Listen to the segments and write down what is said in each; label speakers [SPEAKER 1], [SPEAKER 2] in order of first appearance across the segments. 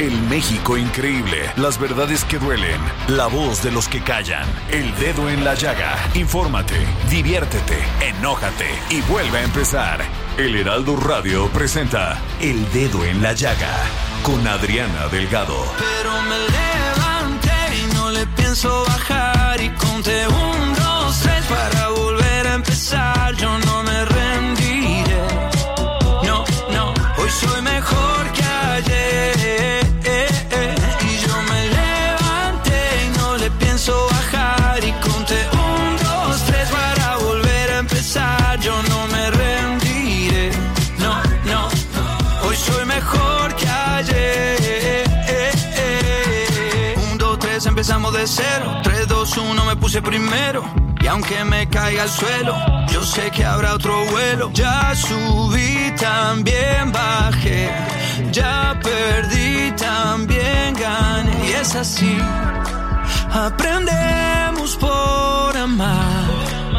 [SPEAKER 1] El México increíble, las verdades que duelen, la voz de los que callan, el dedo en la llaga. Infórmate, diviértete, enójate y vuelve a empezar. El Heraldo Radio presenta El Dedo en la Llaga con Adriana Delgado.
[SPEAKER 2] Pero me levanté y no le pienso bajar y conté un, dos, tres para volver a empezar. Yo no me rendiré. No, no, hoy soy mejor cero. Tres, dos, uno, me puse primero. Y aunque me caiga al suelo, yo sé que habrá otro vuelo. Ya subí, también bajé. Ya perdí, también gané. Y es así. Aprendemos por amar.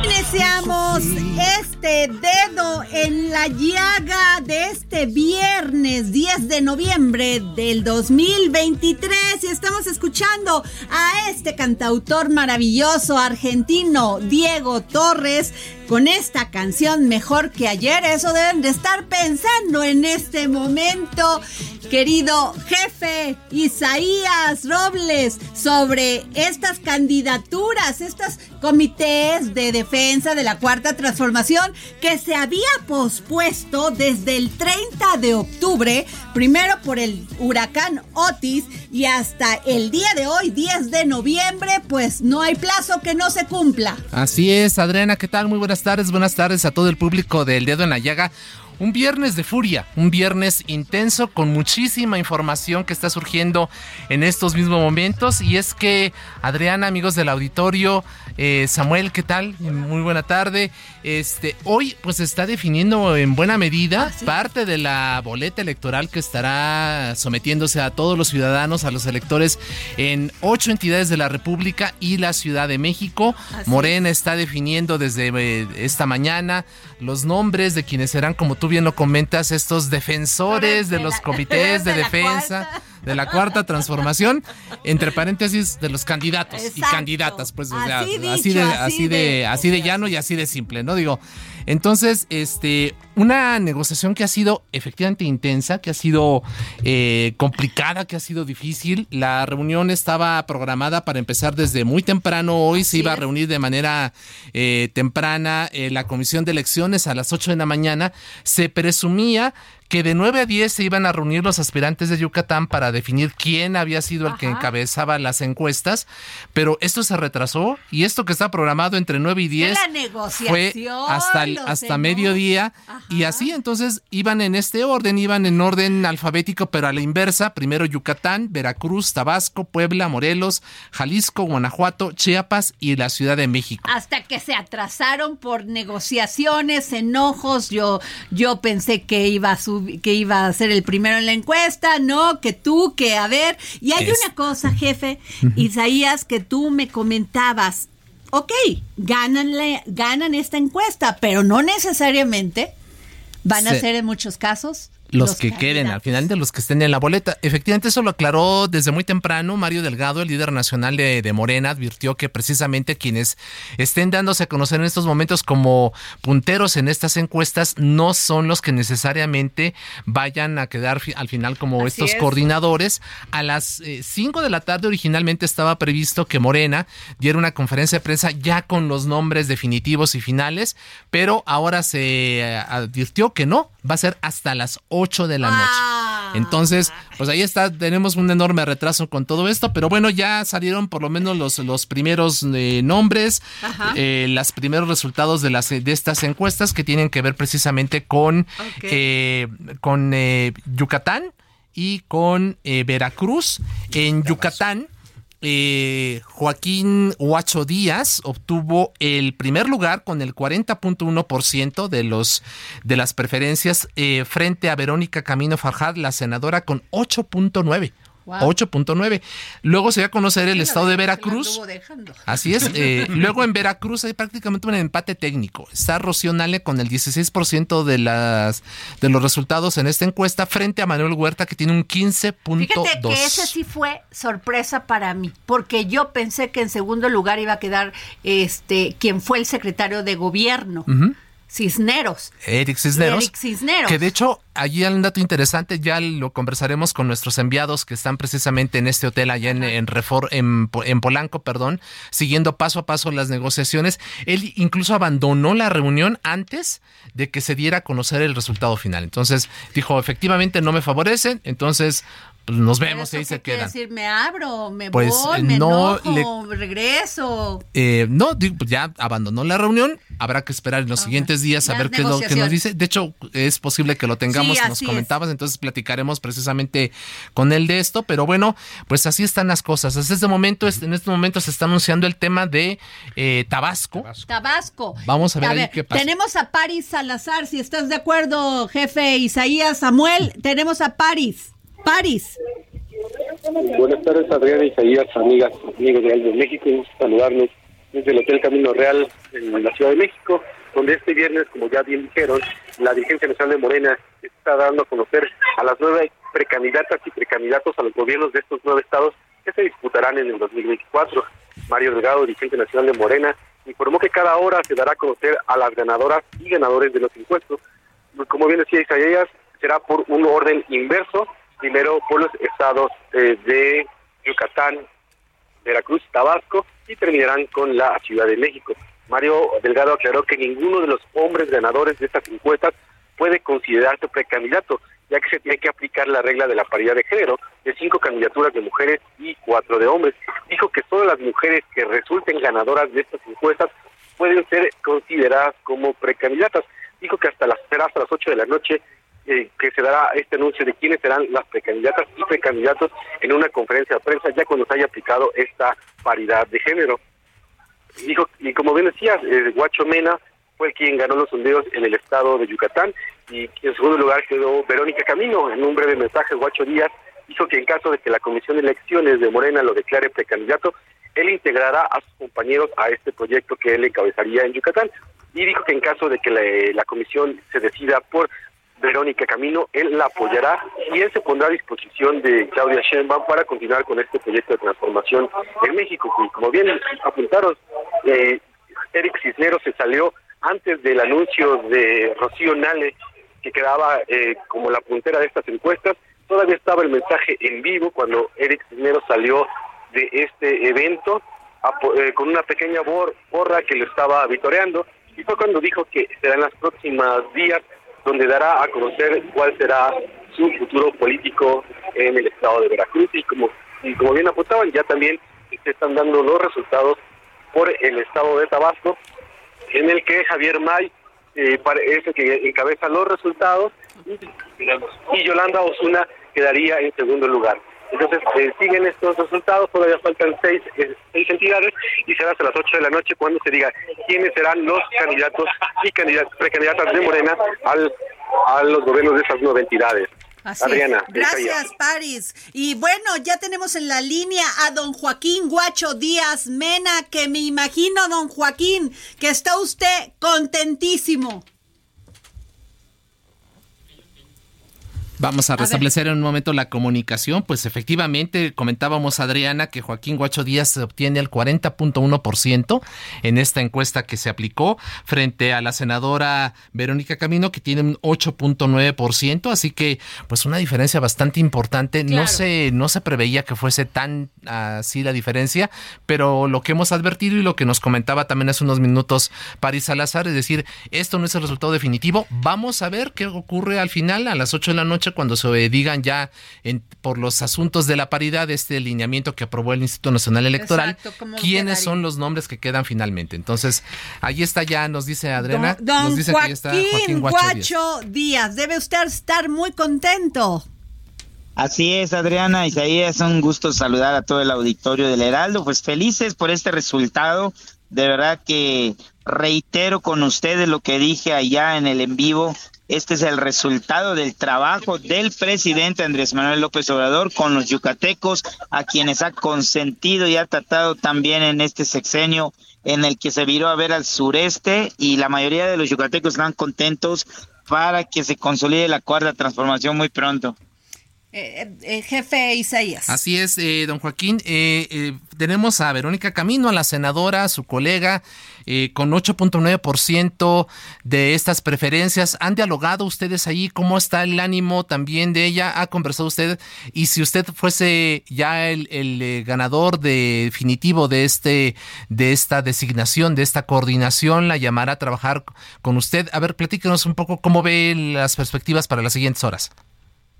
[SPEAKER 3] Iniciamos este dedo en la llaga de este viernes 10 de noviembre del 2023 y estamos escuchando a este cantautor maravilloso argentino Diego Torres con esta canción mejor que ayer. Eso deben de estar pensando en este momento, querido jefe Isaías Robles, sobre estas candidaturas, estos comités de defensa de la cuarta transformación que se había pospuesto desde el 30 de octubre, primero por el huracán Otis y hasta el día de hoy, 10 de noviembre, pues no hay plazo que no se cumpla.
[SPEAKER 4] Así es, Adriana, ¿qué tal? Muy buenas tardes, buenas tardes a todo el público del Dedo en la Llaga. Un viernes de furia, un viernes intenso con muchísima información que está surgiendo en estos mismos momentos. Y es que, Adriana, amigos del auditorio, eh, Samuel, ¿qué tal? Muy buena tarde. Este, hoy pues se está definiendo en buena medida parte de la boleta electoral que estará sometiéndose a todos los ciudadanos, a los electores en ocho entidades de la República y la Ciudad de México.
[SPEAKER 3] Así
[SPEAKER 4] Morena está definiendo desde eh, esta mañana los nombres de quienes serán, como tú bien lo comentas, estos defensores de los comités de defensa de la cuarta transformación, entre paréntesis de los candidatos y candidatas, pues o sea,
[SPEAKER 3] Así dicho,
[SPEAKER 4] así de
[SPEAKER 3] así
[SPEAKER 4] de así de llano y así de simple, ¿no? Digo, entonces, este, una negociación que ha sido efectivamente intensa, que ha sido eh, complicada, que ha sido difícil. La reunión estaba programada para empezar desde muy temprano. Hoy se iba a reunir de manera eh, temprana eh, la comisión de elecciones a las 8 de la mañana. Se presumía que de 9 a 10 se iban a reunir los aspirantes de Yucatán para definir quién había sido el que encabezaba las encuestas, pero esto se retrasó y esto que está programado entre 9 y 10
[SPEAKER 3] la negociación,
[SPEAKER 4] fue hasta, el- hasta mediodía y
[SPEAKER 3] Ajá.
[SPEAKER 4] así entonces iban en este orden, iban en orden alfabético, pero a la inversa, primero Yucatán, Veracruz, Tabasco, Puebla, Morelos, Jalisco, Guanajuato, Chiapas y la Ciudad de México.
[SPEAKER 3] hasta que se atrasaron por negociaciones, enojos. Yo, yo pensé que iba a subir, que iba a ser el primero en la encuesta, no, que tú, que a ver. Y hay
[SPEAKER 4] Es-
[SPEAKER 3] una cosa, jefe, Isaías, que tú me comentabas. Ok, gánanle, ganan esta encuesta, pero no necesariamente van a
[SPEAKER 4] Se-
[SPEAKER 3] ser en muchos casos
[SPEAKER 4] los, que queden al final de los que estén en la boleta. Efectivamente, eso lo aclaró desde muy temprano Mario Delgado, el líder nacional de, Morena, advirtió que precisamente quienes estén dándose a conocer en estos momentos como punteros en estas encuestas no son los que necesariamente vayan a quedar al final como estos coordinadores. A las 5 eh, de la tarde originalmente estaba previsto que Morena diera una conferencia de prensa ya con los nombres definitivos y finales, pero ahora se eh, advirtió que no, va a ser hasta las 8 de la noche. Ah. Entonces, pues ahí está, tenemos un enorme retraso con todo esto, pero bueno, ya salieron por lo menos los, los primeros eh, nombres, eh, los primeros resultados de, las, de estas encuestas que tienen que ver precisamente con, eh, con Yucatán y con Veracruz. En Yucatán eh, Joaquín Huacho Díaz obtuvo el primer lugar con el 40.1% de los de las preferencias eh, frente a Verónica Camino Farjad, la senadora con 8.9. 8.9. Luego se va a conocer el estado de Veracruz. Así es. Eh, luego en Veracruz hay prácticamente un empate técnico. Está Rocío Nale con el 16% de, las, de los resultados en esta encuesta frente a Manuel Huerta que tiene un 15.2. Fíjate
[SPEAKER 3] que ese sí fue sorpresa para mí, porque yo pensé que en segundo lugar iba a quedar este quien fue el secretario de gobierno. Cisneros.
[SPEAKER 4] Eric Cisneros. Eric Cisneros. Que de hecho, allí hay un dato interesante, ya lo conversaremos con nuestros enviados que están precisamente en este hotel allá en, en, en, Polanco, perdón, siguiendo paso a paso las negociaciones. Él incluso abandonó la reunión antes de que se diera a conocer el resultado final. Entonces dijo, efectivamente no me favorecen, entonces pues nos vemos y ahí se quedan.
[SPEAKER 3] decir, me abro, me pues, voy, me no enojo, regreso.
[SPEAKER 4] Eh, no, pues ya abandonó la reunión. Habrá que esperar en los siguientes días a ver qué es lo que nos dice. De hecho, es posible que lo tengamos, nos comentabas, entonces platicaremos precisamente con él de esto. Pero bueno, pues así están las cosas. Hasta este momento, en este momento se está anunciando el tema de eh, Tabasco.
[SPEAKER 3] Tabasco.
[SPEAKER 4] Vamos a ver, ahí qué pasa.
[SPEAKER 3] Tenemos a Paris Salazar, si estás de acuerdo, jefe Isaías Samuel. tenemos a Paris. París.
[SPEAKER 5] Buenas tardes, Adriana Isaías, amigas, amigos de Aldo México. saludarnos desde el Hotel Camino Real en la Ciudad de México, donde este viernes, como ya bien dijeron, la dirigencia nacional de Morena está dando a conocer a las nueve precandidatas y precandidatos a los gobiernos de estos nueve estados que se disputarán en el 2024. Mario Delgado, dirigente nacional de Morena, informó que cada hora se dará a conocer a las ganadoras y ganadores de los impuestos. Como bien decía Isaías, será por un orden inverso primero por los estados eh, de Yucatán, Veracruz, Tabasco y terminarán con la Ciudad de México. Mario Delgado aclaró que ninguno de los hombres ganadores de estas encuestas puede considerarse precandidato, ya que se tiene que aplicar la regla de la paridad de género de cinco candidaturas de mujeres y cuatro de hombres. Dijo que solo las mujeres que resulten ganadoras de estas encuestas pueden ser consideradas como precandidatas. Dijo que hasta las, hasta las 8 de la noche eh, que se dará este anuncio de quiénes serán las precandidatas y precandidatos en una conferencia de prensa ya cuando se haya aplicado esta paridad de género. Dijo, y como bien decías, eh, Guacho Mena fue quien ganó los sondeos en el estado de Yucatán y en segundo lugar quedó Verónica Camino. En un breve mensaje, Guacho Díaz dijo que en caso de que la Comisión de Elecciones de Morena lo declare precandidato, él integrará a sus compañeros a este proyecto que él encabezaría en Yucatán. Y dijo que en caso de que la, la comisión se decida por Verónica Camino, él la apoyará y él se pondrá a disposición de Claudia Sheinbaum para continuar con este proyecto de transformación en México. Como bien apuntaron, eh, Eric Cisneros se salió antes del anuncio de Rocío Nale, que quedaba eh, como la puntera de estas encuestas. Todavía estaba el mensaje en vivo cuando Eric Cisneros salió de este evento eh, con una pequeña borra que lo estaba vitoreando y fue cuando dijo que será en las próximas días donde dará a conocer cuál será su futuro político en el estado de Veracruz y como y como bien apuntaban ya también se están dando los resultados por el estado de Tabasco en el que Javier May eh, es el que encabeza los resultados y Yolanda Osuna quedaría en segundo lugar. Entonces, eh, siguen estos resultados, todavía faltan seis, eh, seis entidades y será hasta las ocho de la noche cuando se diga quiénes serán los candidatos y candidatas, precandidatas de Morena al, a los gobiernos de esas nueve entidades. Adriana,
[SPEAKER 3] Gracias, Paris. Y bueno, ya tenemos en la línea a don Joaquín Guacho Díaz Mena, que me imagino, don Joaquín, que está usted contentísimo.
[SPEAKER 4] Vamos a restablecer en un momento la comunicación. Pues efectivamente, comentábamos Adriana que Joaquín Guacho Díaz obtiene el 40.1% en esta encuesta que se aplicó frente a la senadora Verónica Camino que tiene un 8.9%, así que pues una diferencia bastante importante. No se no se preveía que fuese tan así la diferencia, pero lo que hemos advertido y lo que nos comentaba también hace unos minutos París Salazar es decir, esto no es el resultado definitivo. Vamos a ver qué ocurre al final a las 8 de la noche cuando se digan ya por los asuntos de la paridad, este lineamiento que aprobó el Instituto Nacional Electoral, quiénes son los nombres que quedan finalmente. Entonces, ahí está ya, nos dice Adriana, nos dice
[SPEAKER 3] que está Joaquín Guacho, Díaz. Debe usted estar muy contento.
[SPEAKER 6] Así es, Adriana Isaías, un gusto saludar a todo el auditorio del Heraldo. Pues felices por este resultado. De verdad que reitero con ustedes lo que dije allá en el en vivo. Este es el resultado del trabajo del presidente Andrés Manuel López Obrador con los yucatecos, a quienes ha consentido y ha tratado también en este sexenio en el que se viró a ver al sureste y la mayoría de los yucatecos están contentos para que se consolide la cuarta transformación muy pronto.
[SPEAKER 3] Eh, eh, jefe Isaías.
[SPEAKER 4] Así es, eh, don Joaquín. tenemos a Verónica Camino, a la senadora, su colega, con 8.9% de estas preferencias. ¿Han dialogado ustedes ahí? ¿Cómo está el ánimo también de ella? ¿Ha conversado usted? Y si usted fuese ya el, ganador definitivo de, este, de esta designación, de esta coordinación, la llamará a trabajar con usted. A ver, platíquenos un poco cómo ve las perspectivas para las siguientes horas.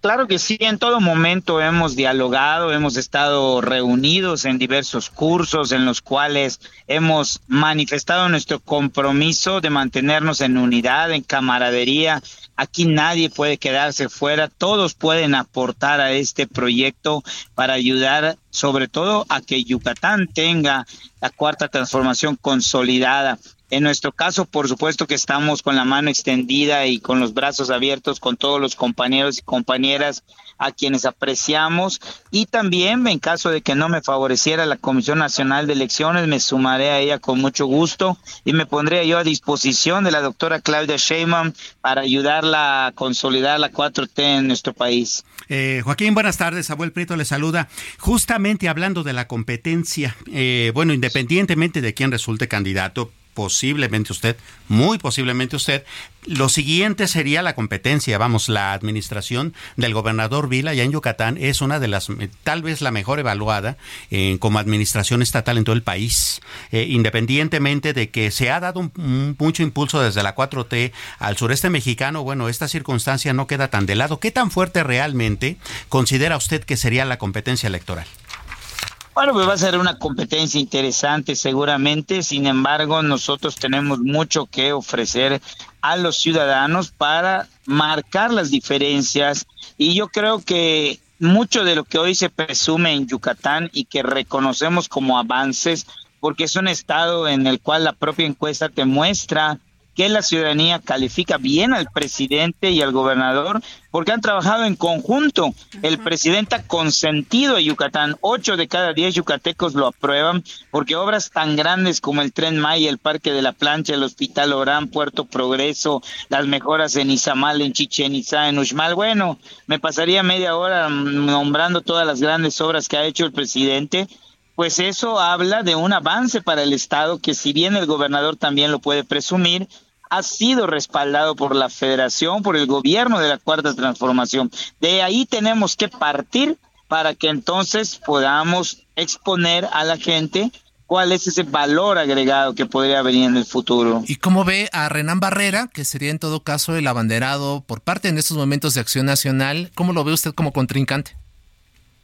[SPEAKER 6] Claro que sí, en todo momento hemos dialogado, hemos estado reunidos en diversos cursos en los cuales hemos manifestado nuestro compromiso de mantenernos en unidad, en camaradería. Aquí nadie puede quedarse fuera, todos pueden aportar a este proyecto para ayudar sobre todo a que Yucatán tenga la cuarta transformación consolidada. En nuestro caso, por supuesto que estamos con la mano extendida y con los brazos abiertos con todos los compañeros y compañeras a quienes apreciamos y también en caso de que no me favoreciera la Comisión Nacional de Elecciones, me sumaré a ella con mucho gusto y me pondría yo a disposición de la doctora Claudia Sheinbaum para ayudarla a consolidar la 4T en nuestro país.
[SPEAKER 7] Eh, Joaquín, buenas tardes. Abuel Prieto le saluda. Justamente hablando de la competencia, eh, bueno, independientemente de quién resulte candidato, posiblemente usted, muy posiblemente usted, lo siguiente sería la competencia, vamos, la administración del gobernador Vila ya en Yucatán es una de las, tal vez la mejor evaluada eh, como administración estatal en todo el país, eh, independientemente de que se ha dado mucho impulso desde la 4T al sureste mexicano, bueno, esta circunstancia no queda tan de lado. ¿Qué tan fuerte realmente considera usted que sería la competencia electoral?
[SPEAKER 6] Bueno, pues va a ser una competencia interesante seguramente, sin embargo nosotros tenemos mucho que ofrecer a los ciudadanos para marcar las diferencias. Y yo creo que mucho de lo que hoy se presume en Yucatán y que reconocemos como avances, porque es un estado en el cual la propia encuesta te muestra que la ciudadanía califica bien al presidente y al gobernador porque han trabajado en conjunto. El presidente ha consentido a Yucatán. Ocho de cada diez yucatecos lo aprueban porque obras tan grandes como el Tren Maya, el Parque de la Plancha, el Hospital Orán, Puerto Progreso, las mejoras en Izamal, en Chichen Itza, en Uxmal. Bueno, me pasaría media hora nombrando todas las grandes obras que ha hecho el presidente pues eso habla de un avance para el Estado que si bien el gobernador también lo puede presumir, ha sido respaldado por la federación, por el gobierno de la Cuarta Transformación. De ahí tenemos que partir para que entonces podamos exponer a la gente cuál es ese valor agregado que podría venir en el futuro.
[SPEAKER 4] ¿Y cómo ve a Renan Barrera, que sería en todo caso el abanderado por parte en estos momentos de Acción Nacional? ¿Cómo lo ve usted como contrincante?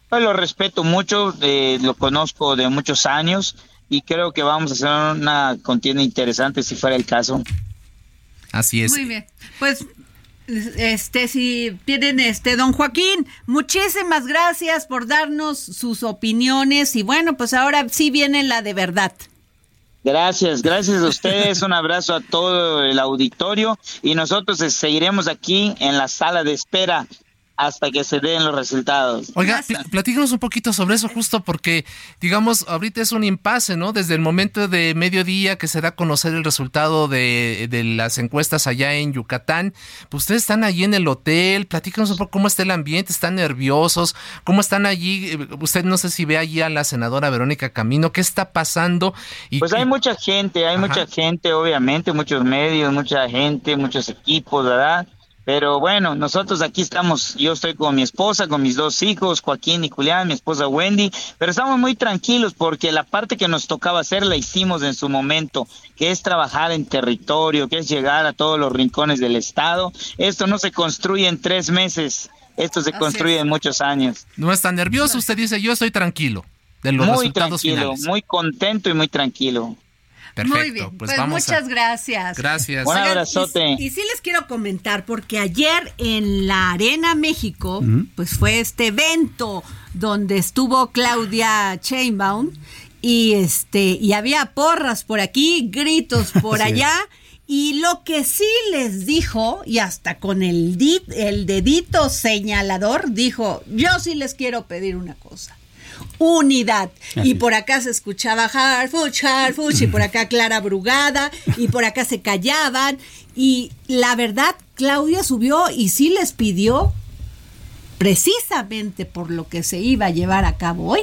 [SPEAKER 6] Pues lo respeto mucho, eh, lo conozco de muchos años y creo que vamos a hacer una contienda interesante si fuera el caso.
[SPEAKER 4] Así es.
[SPEAKER 3] Muy bien. Pues este si tienen este don Joaquín, muchísimas gracias por darnos sus opiniones y bueno, pues ahora sí viene la de verdad.
[SPEAKER 6] Gracias, gracias a ustedes, un abrazo a todo el auditorio y nosotros seguiremos aquí en la sala de espera hasta que se den los resultados.
[SPEAKER 4] Oiga, platícanos un poquito sobre eso justo porque, digamos, ahorita es un impasse, ¿no? Desde el momento de mediodía que se da a conocer el resultado de, de las encuestas allá en Yucatán, pues ustedes están allí en el hotel, platícanos un poco cómo está el ambiente, están nerviosos, cómo están allí, usted no sé si ve allí a la senadora Verónica Camino, ¿qué está pasando?
[SPEAKER 6] Y, pues hay mucha gente, hay mucha gente, obviamente, muchos medios, mucha gente, muchos equipos, ¿verdad? Pero bueno, nosotros aquí estamos, yo estoy con mi esposa, con mis dos hijos, Joaquín y Julián, mi esposa Wendy, pero estamos muy tranquilos porque la parte que nos tocaba hacer la hicimos en su momento, que es trabajar en territorio, que es llegar a todos los rincones del estado. Esto no se construye en tres meses, esto se construye en muchos años.
[SPEAKER 4] No está nervioso, usted dice, yo estoy tranquilo de los
[SPEAKER 6] muy
[SPEAKER 4] resultados
[SPEAKER 6] tranquilo, Muy contento y muy tranquilo.
[SPEAKER 4] Perfecto.
[SPEAKER 3] Muy bien, pues, pues muchas gracias.
[SPEAKER 4] Gracias.
[SPEAKER 6] Un abrazote.
[SPEAKER 3] Y, sí les quiero comentar, porque ayer en la Arena México, pues fue este evento donde estuvo Claudia Chainbaum y este y había porras por aquí, gritos por allá. Y lo que sí les dijo, y hasta con el, el dedito señalador, dijo, yo sí les quiero pedir una cosa unidad. Y por acá se escuchaba Harfuch, Harfuch, y por acá Clara Brugada, y por acá se callaban. Y la verdad, Claudia subió y sí les pidió, precisamente por lo que se iba a llevar a cabo hoy,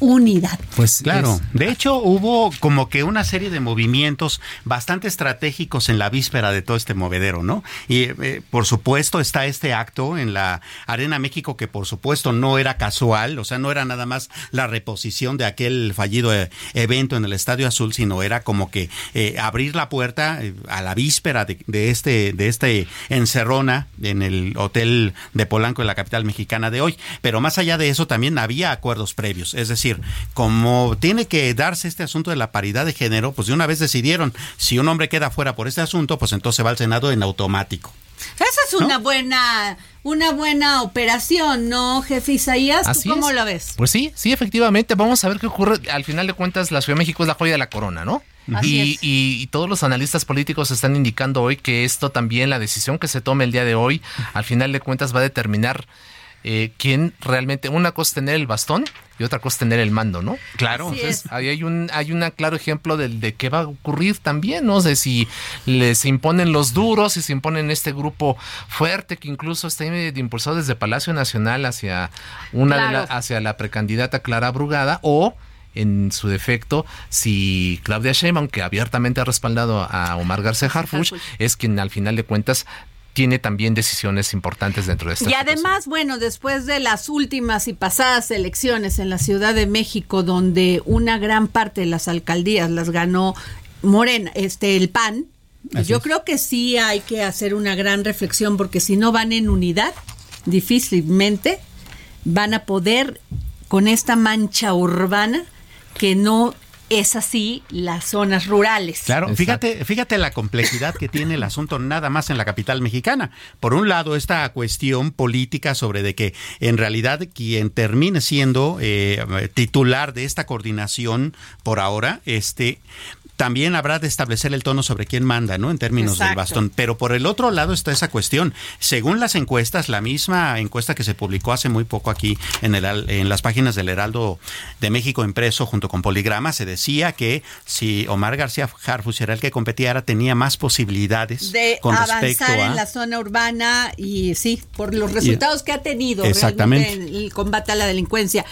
[SPEAKER 3] unidad.
[SPEAKER 7] Pues claro, de hecho hubo como que una serie de movimientos bastante estratégicos en la víspera de todo este movedero, ¿no? Y eh, por supuesto está este acto en la Arena México que por supuesto no era casual, o sea, no era nada más la reposición de aquel fallido eh, evento en el Estadio Azul, sino era como que eh, abrir la puerta a la víspera de, de, este de este encerrona en el hotel de Polanco en la capital mexicana de hoy, pero más allá de eso también había acuerdos previos, es decir, como tiene que darse este asunto de la paridad de género, pues de una vez decidieron, si un hombre queda fuera por este asunto, pues entonces va al Senado en automático.
[SPEAKER 3] Esa es una buena una buena operación, ¿no, jefe Isaías? ¿Tú cómo lo ves?
[SPEAKER 4] Pues sí, sí, efectivamente. Vamos a ver qué ocurre. Al final de cuentas, la Ciudad de México es la joya de la corona, ¿no? Y, y, todos los analistas políticos están indicando hoy que esto también, la decisión que se tome el día de hoy, al final de cuentas va a determinar eh, quién realmente, una cosa es tener el bastón y otra cosa es tener el mando, ¿no? Claro, entonces ahí hay un hay un claro ejemplo de, de qué va a ocurrir también, no sé si les imponen los duros, si se imponen este grupo fuerte que incluso está impulsado desde Palacio Nacional hacia una hacia la precandidata Clara Brugada o en su defecto, si Claudia Sheinbaum, que abiertamente ha respaldado a Omar García Harfuch, es quien al final de cuentas tiene también decisiones importantes dentro de esta.
[SPEAKER 3] Y además, bueno, después de las últimas y pasadas elecciones en la Ciudad de México, donde una gran parte de las alcaldías las ganó Morena, este, el PAN, yo creo que sí hay que hacer una gran reflexión, porque si no van en unidad, difícilmente van a poder con esta mancha urbana que no es así las zonas rurales.
[SPEAKER 7] Claro, fíjate, fíjate la complejidad que tiene el asunto nada más en la capital mexicana. Por un lado, esta cuestión política sobre de que en realidad quien termine siendo eh, titular de esta coordinación por ahora, este también habrá de establecer el tono sobre quién manda, ¿no? En términos del bastón. Pero por el otro lado está esa cuestión. Según las encuestas, la misma encuesta que se publicó hace muy poco aquí en, el, en las páginas del Heraldo de México impreso junto con Poligrama, se decía que si Omar García Harfus era el que competiera, tenía más posibilidades
[SPEAKER 3] de
[SPEAKER 7] con
[SPEAKER 3] avanzar en la zona urbana y sí, por los resultados que ha tenido
[SPEAKER 7] exactamente.
[SPEAKER 3] en el combate a la delincuencia.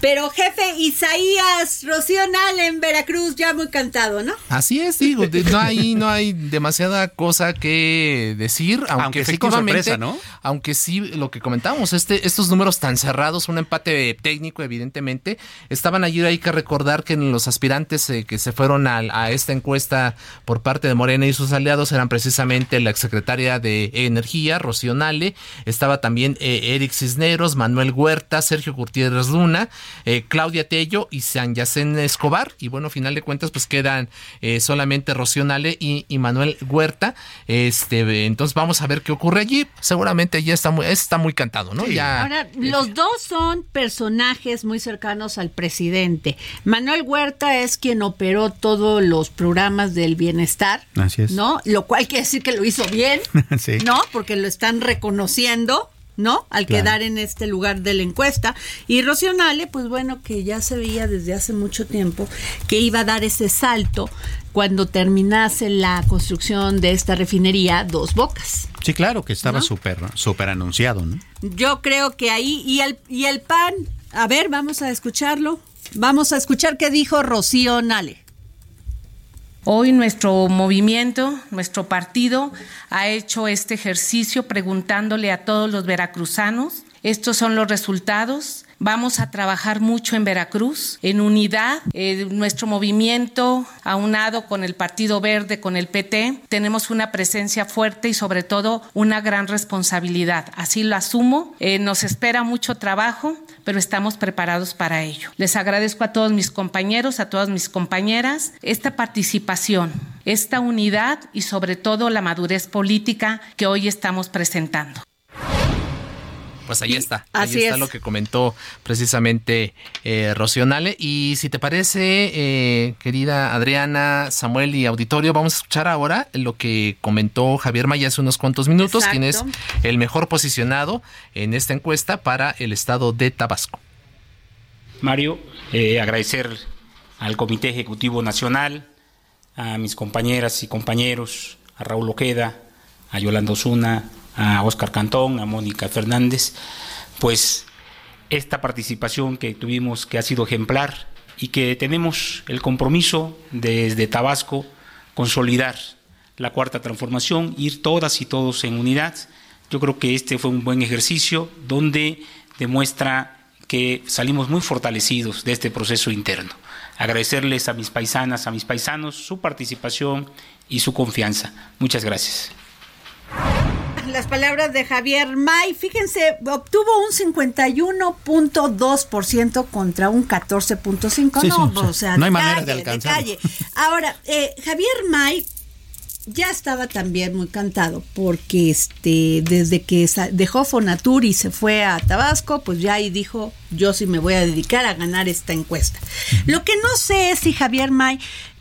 [SPEAKER 3] Pero jefe Isaías Rocío en Veracruz, ya muy cantado, ¿no?
[SPEAKER 4] Así es, digo, no hay, no hay demasiada cosa que decir, aunque, efectivamente, ¿no? aunque sí, lo que comentamos, este, estos números tan cerrados, un empate técnico, evidentemente, estaban allí, hay que recordar que los aspirantes eh, que se fueron a, esta encuesta por parte de Morena y sus aliados eran precisamente la exsecretaria de Energía, Rocío Nale, estaba también eh, Eric Cisneros, Manuel Huerta, Sergio Gutiérrez Luna, eh, Claudia Tello y San Yacén Escobar, y bueno, final de cuentas, pues quedan eh, solamente Rocío Nale y, Manuel Huerta. Este, entonces vamos a ver qué ocurre allí. Seguramente ya está muy, está muy cantado, ¿no? Ya,
[SPEAKER 3] Ahora, los dos son personajes muy cercanos al presidente. Manuel Huerta es quien operó todos los programas del bienestar,
[SPEAKER 7] Así es.
[SPEAKER 3] ¿no? Lo cual quiere decir que lo hizo bien, ¿no? Porque lo están reconociendo ¿no? Al quedar en este lugar de la encuesta. Y Rocío Nale, pues bueno, que ya se veía desde hace mucho tiempo que iba a dar ese salto cuando terminase la construcción de esta refinería Dos Bocas.
[SPEAKER 7] Sí, claro, que estaba súper súper anunciado, ¿no?
[SPEAKER 3] Yo creo que ahí, y el, y el PAN, a ver, vamos a escucharlo. Vamos a escuchar qué dijo Rocío Nale.
[SPEAKER 8] Hoy nuestro movimiento, nuestro partido, ha hecho este ejercicio preguntándole a todos los veracruzanos. Estos son los resultados. Vamos a trabajar mucho en Veracruz, en unidad. Eh, nuestro movimiento, aunado con el Partido Verde, con el PT, tenemos una presencia fuerte y sobre todo una gran responsabilidad. Así lo asumo. Eh, nos espera mucho trabajo, pero estamos preparados para ello. Les agradezco a todos mis compañeros, a todas mis compañeras, esta participación, esta unidad y sobre todo la madurez política que hoy estamos presentando.
[SPEAKER 4] Pues ahí está, ahí está lo que comentó precisamente eh, Rocionale. Y si te parece, eh, querida Adriana, Samuel y auditorio, vamos a escuchar ahora lo que comentó Javier Maya hace unos cuantos minutos, quien es el mejor posicionado en esta encuesta para el estado de Tabasco.
[SPEAKER 9] Mario, eh, agradecer al Comité Ejecutivo Nacional, a mis compañeras y compañeros, a Raúl Oqueda, a Yolanda Osuna, a Oscar Cantón, a Mónica Fernández, pues esta participación que tuvimos que ha sido ejemplar y que tenemos el compromiso desde Tabasco consolidar la cuarta transformación, ir todas y todos en unidad. Yo creo que este fue un buen ejercicio donde demuestra que salimos muy fortalecidos de este proceso interno. Agradecerles a mis paisanas, a mis paisanos su participación y su confianza. Muchas gracias
[SPEAKER 3] las palabras de Javier May. Fíjense, obtuvo un 51.2% contra un 14.5%. no, o sea,
[SPEAKER 7] no hay manera de alcanzar.
[SPEAKER 3] Ahora, eh, Javier May ya estaba también muy cantado porque este desde que dejó Fonatur y se fue a Tabasco, pues ya ahí dijo, yo sí me voy a dedicar a ganar esta encuesta. Lo que no sé es si Javier May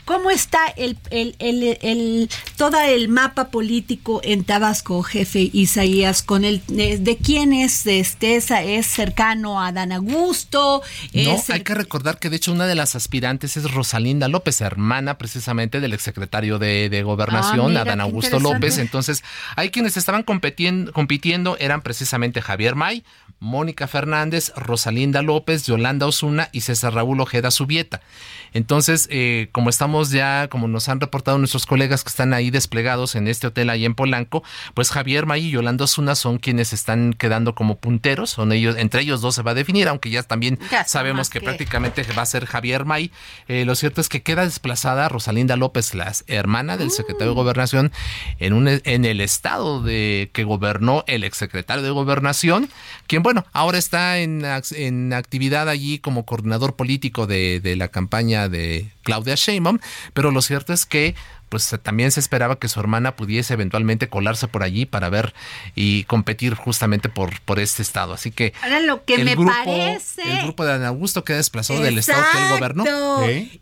[SPEAKER 3] ¿Cómo está el, el, el, todo el mapa político en Tabasco, jefe Isaías? Con el de, quién es este es cercano a Dan Augusto.
[SPEAKER 4] No, hay que recordar que de hecho una de las aspirantes es Rosalinda López, hermana precisamente del exsecretario de, de Gobernación, ah, Adán Augusto López. Entonces, hay quienes estaban compitiendo, compitiendo eran precisamente Javier May, Mónica Fernández, Rosalinda López, Yolanda Osuna y César Raúl Ojeda Subieta. Entonces, eh, como estamos ya, como nos han reportado nuestros colegas que están ahí desplegados en este hotel ahí en Polanco, pues Javier May y Yolanda Osuna son quienes están quedando como punteros, son ellos, entre ellos dos se va a definir, aunque ya también sabemos que, prácticamente va a ser Javier May. Eh, lo cierto es que queda desplazada Rosalinda López, la hermana del secretario de mm. Gobernación, en, un, en el estado de que gobernó el exsecretario de Gobernación, quien, bueno, ahora está en, en actividad allí como coordinador político de, de la campaña de Claudia Sheinbaum, pero lo cierto es que pues también se esperaba que su hermana pudiese eventualmente colarse por allí para ver y competir justamente por, por este estado. Así que
[SPEAKER 3] Ahora lo que
[SPEAKER 4] el
[SPEAKER 3] me
[SPEAKER 4] grupo,
[SPEAKER 3] parece
[SPEAKER 4] el grupo de Ana Augusto queda desplazado del estado que él gobernó.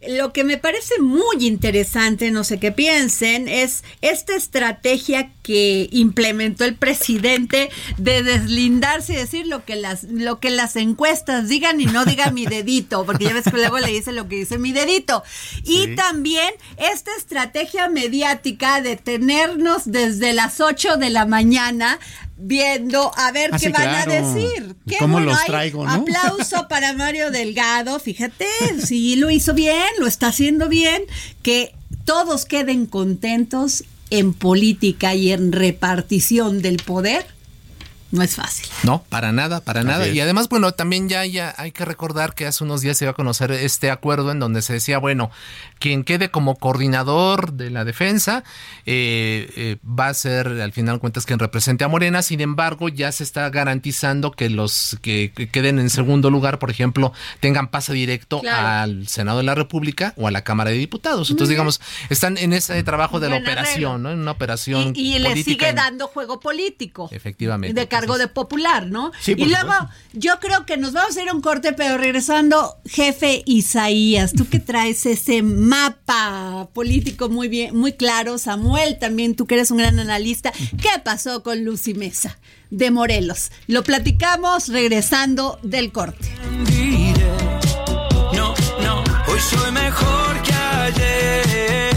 [SPEAKER 3] Lo que me parece muy interesante, no sé qué piensen, es esta estrategia que implementó el presidente de deslindarse y decir lo que las lo que las encuestas digan y no diga mi dedito, porque ya ves que luego le dice lo que dice mi dedito. Y también esta estrategia mediática de tenernos desde las 8 de la mañana viendo a ver ah, qué van a decir.
[SPEAKER 7] Qué ¿Cómo los traigo, ¿no?
[SPEAKER 3] Aplauso para Mario Delgado, fíjate, sí lo hizo bien, lo está haciendo bien, que todos queden contentos en política y en repartición del poder no es fácil.
[SPEAKER 4] No, para nada, para nada. Y además, bueno, también ya, ya hay que recordar que hace unos días se iba a conocer este acuerdo en donde se decía, bueno, quien quede como coordinador de la defensa eh, eh, va a ser, al final cuentas, quien represente a Morena. Sin embargo, ya se está garantizando que los que, queden en segundo lugar, por ejemplo, tengan pase directo al Senado de la República o a la Cámara de Diputados. Entonces, digamos, están en ese trabajo de la operación, ¿no? En una operación.
[SPEAKER 3] Y, y le sigue dando juego político.
[SPEAKER 4] Efectivamente
[SPEAKER 3] cargo de popular, ¿no?
[SPEAKER 7] Sí,
[SPEAKER 3] y luego yo creo que nos vamos a ir a un corte, pero regresando, jefe Isaías, tú que traes ese mapa político muy bien, muy claro, Samuel, también tú que eres un gran analista, ¿qué pasó con Lucy Mesa de Morelos? Lo platicamos regresando del corte.
[SPEAKER 2] No, no, hoy soy mejor que ayer.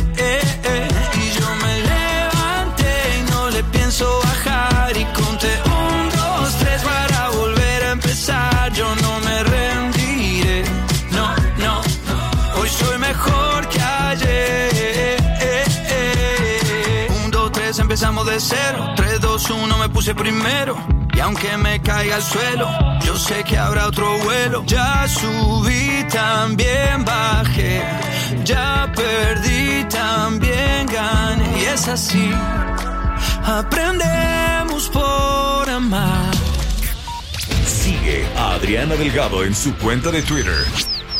[SPEAKER 2] De cero. Tres, dos, uno, me puse primero. Y aunque me caiga al suelo, yo sé que habrá otro vuelo. Ya subí, también bajé. Ya perdí, también gané. Y es así. Aprendemos por amar.
[SPEAKER 1] Sigue a Adriana Delgado en su cuenta de Twitter.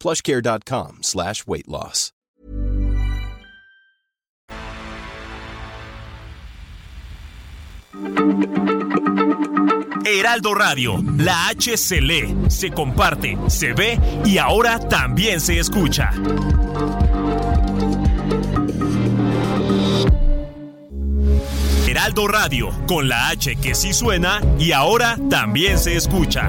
[SPEAKER 10] plushcare.com slash weight loss.
[SPEAKER 11] Heraldo Radio, la H se lee, se comparte, se ve y ahora también se escucha. Heraldo Radio, con la H que sí suena y ahora también se escucha.